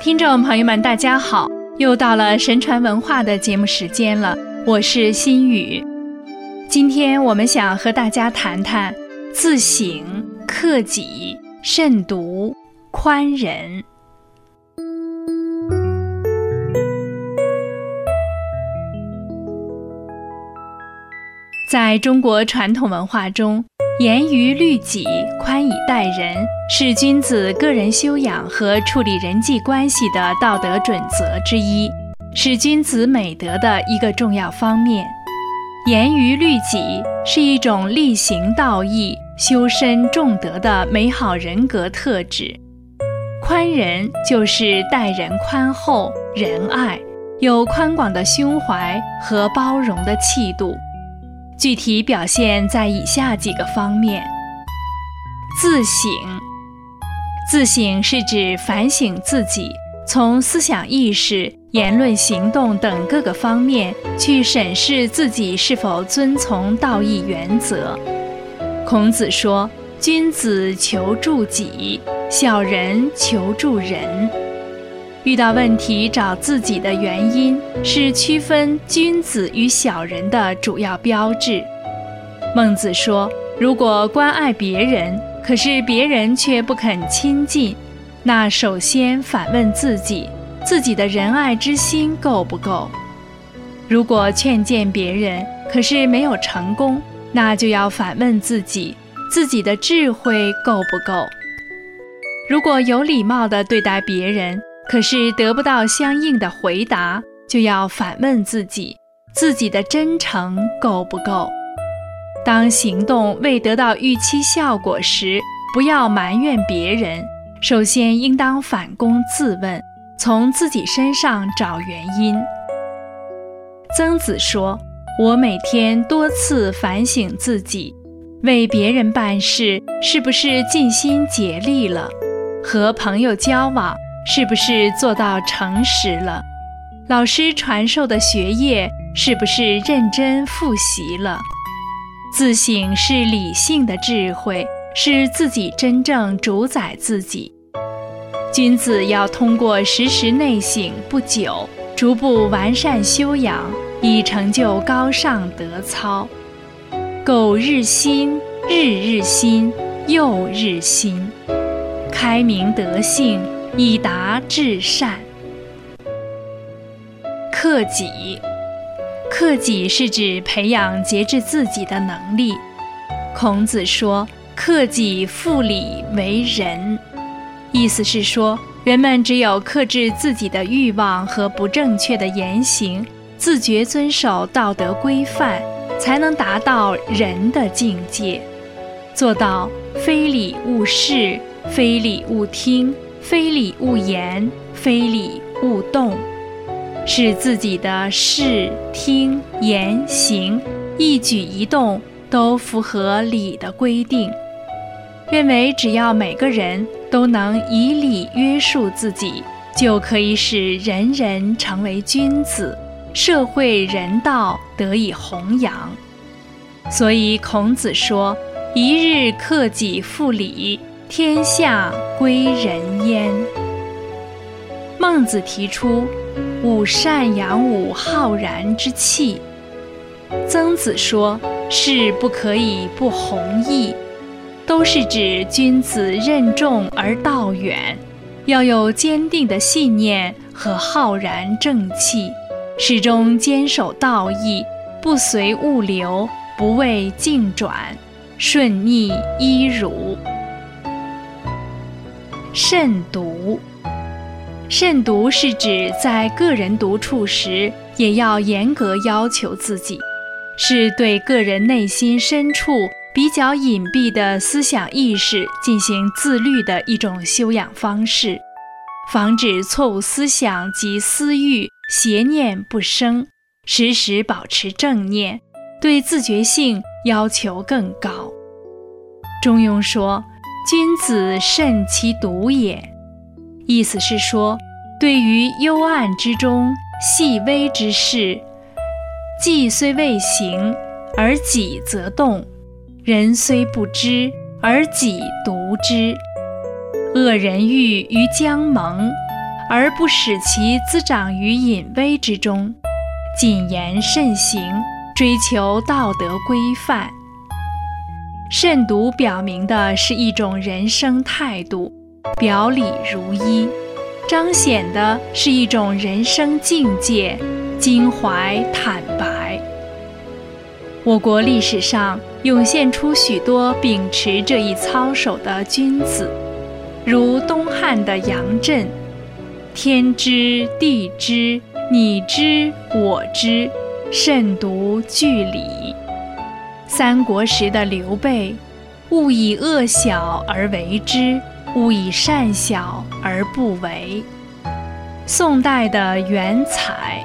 听众朋友们，大家好！又到了神传文化的节目时间了，我是心雨。今天我们想和大家谈谈自省、克己、慎独、宽仁。在中国传统文化中，严于律己、宽以待人，是君子个人修养和处理人际关系的道德准则之一，是君子美德的一个重要方面。严于律己是一种力行道义、修身重德的美好人格特质。宽仁就是待人宽厚、仁爱，有宽广的胸怀和包容的气度。具体表现在以下几个方面：自省。自省是指反省自己，从思想意识、言论行动等各个方面去审视自己是否遵从道义原则。孔子说：“君子求助己，小人求助人。”遇到问题找自己的原因，是区分君子与小人的主要标志。孟子说：“如果关爱别人，可是别人却不肯亲近，那首先反问自己，自己的仁爱之心够不够？如果劝谏别人，可是没有成功，那就要反问自己，自己的智慧够不够？如果有礼貌地对待别人，可是得不到相应的回答，就要反问自己：自己的真诚够不够？当行动未得到预期效果时，不要埋怨别人，首先应当反躬自问，从自己身上找原因。曾子说：“我每天多次反省自己，为别人办事是不是尽心竭力了？和朋友交往。”是不是做到诚实了？老师传授的学业是不是认真复习了？自省是理性的智慧，是自己真正主宰自己。君子要通过时时内省不久，逐步完善修养，以成就高尚德操。苟日新，日日新，又日新，开明德性。以达至善。克己，克己是指培养节制自己的能力。孔子说：“克己复礼为仁。”意思是说，人们只有克制自己的欲望和不正确的言行，自觉遵守道德规范，才能达到仁的境界，做到非礼勿视，非礼勿听。非礼勿言，非礼勿动，使自己的视、听、言、行一举一动都符合礼的规定。认为只要每个人都能以礼约束自己，就可以使人人成为君子，社会人道得以弘扬。所以孔子说：“一日克己复礼。”天下归仁焉。孟子提出“吾善养吾浩然之气”。曾子说“事不可以不弘毅”，都是指君子任重而道远，要有坚定的信念和浩然正气，始终坚守道义，不随物流，不畏境转，顺逆依儒。慎独，慎独是指在个人独处时，也要严格要求自己，是对个人内心深处比较隐蔽的思想意识进行自律的一种修养方式，防止错误思想及私欲邪念不生，时时保持正念，对自觉性要求更高。中庸说。君子慎其独也，意思是说，对于幽暗之中细微之事，计虽未行，而己则动；人虽不知，而己独之。恶人欲于将盟，而不使其滋长于隐微之中，谨言慎行，追求道德规范。慎独表明的是一种人生态度，表里如一。彰显的是一种人生境界，襟怀坦白。我国历史上涌现出许多秉持这一操守的君子，如东汉的杨震，天知地知，你知我知，慎独据理；三国时的刘备，勿以恶小而为之。勿以善小而不为。宋代的元采，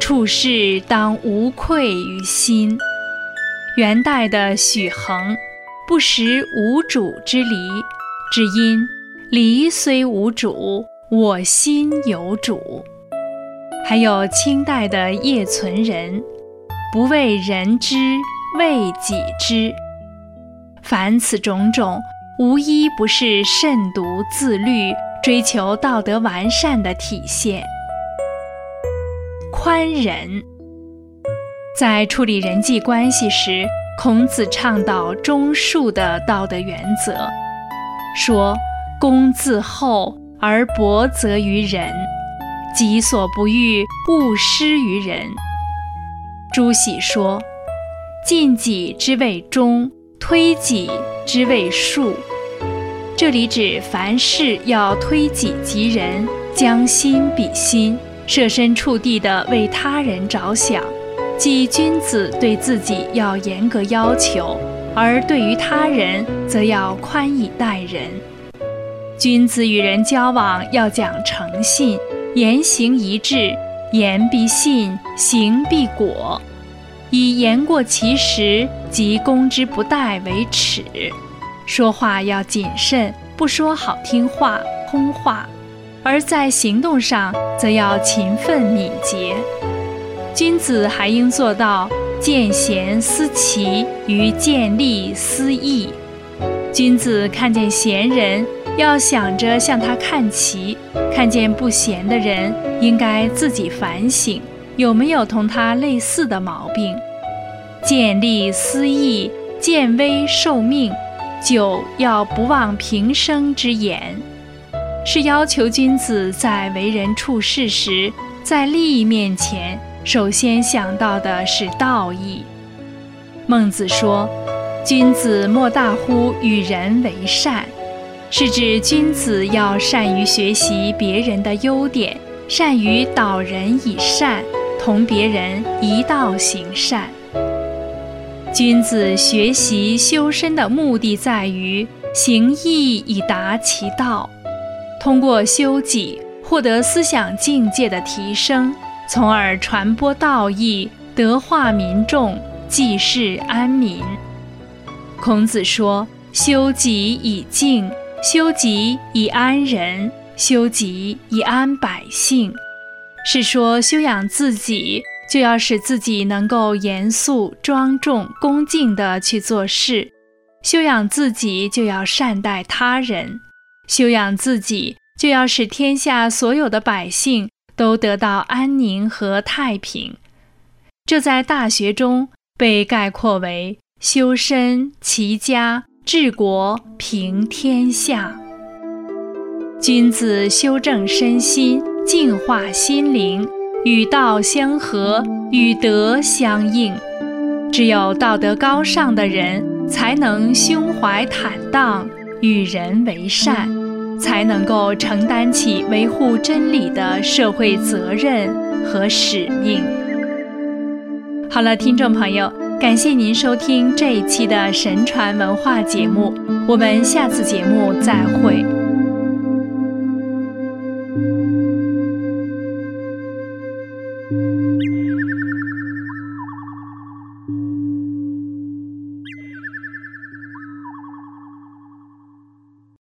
处事当无愧于心。元代的许衡，不识无主之理，只因理虽无主，我心有主。还有清代的叶存仁，不为人知，为己知。凡此种种。无一不是慎独自律、追求道德完善的体现。宽仁，在处理人际关系时，孔子倡导忠恕的道德原则，说：“公自厚而薄责于人，己所不欲，勿施于人。”朱熹说：“尽己之谓忠，推己。”之谓恕，这里指凡事要推己及人，将心比心，设身处地地为他人着想。即君子对自己要严格要求，而对于他人则要宽以待人。君子与人交往要讲诚信，言行一致，言必信，行必果。以言过其实及攻之不殆为耻，说话要谨慎，不说好听话、空话；而在行动上，则要勤奋敏捷。君子还应做到见贤思齐与见利思义。君子看见贤人，要想着向他看齐；看见不贤的人，应该自己反省。有没有同他类似的毛病？见利思义，见危受命。九要不忘平生之言，是要求君子在为人处事时，在利益面前，首先想到的是道义。孟子说：“君子莫大乎与人为善。”是指君子要善于学习别人的优点，善于导人以善。同别人一道行善，君子学习修身的目的在于行义以达其道，通过修己获得思想境界的提升，从而传播道义，德化民众，济世安民。孔子说：“修己以敬，修己以安人，修己以安百姓。”是说，修养自己，就要使自己能够严肃、庄重、恭敬地去做事；修养自己，就要善待他人；修养自己，就要使天下所有的百姓都得到安宁和太平。这在《大学》中被概括为“修身齐家治国平天下”。君子修正身心。净化心灵，与道相合，与德相应。只有道德高尚的人，才能胸怀坦荡，与人为善，才能够承担起维护真理的社会责任和使命。好了，听众朋友，感谢您收听这一期的神传文化节目，我们下次节目再会。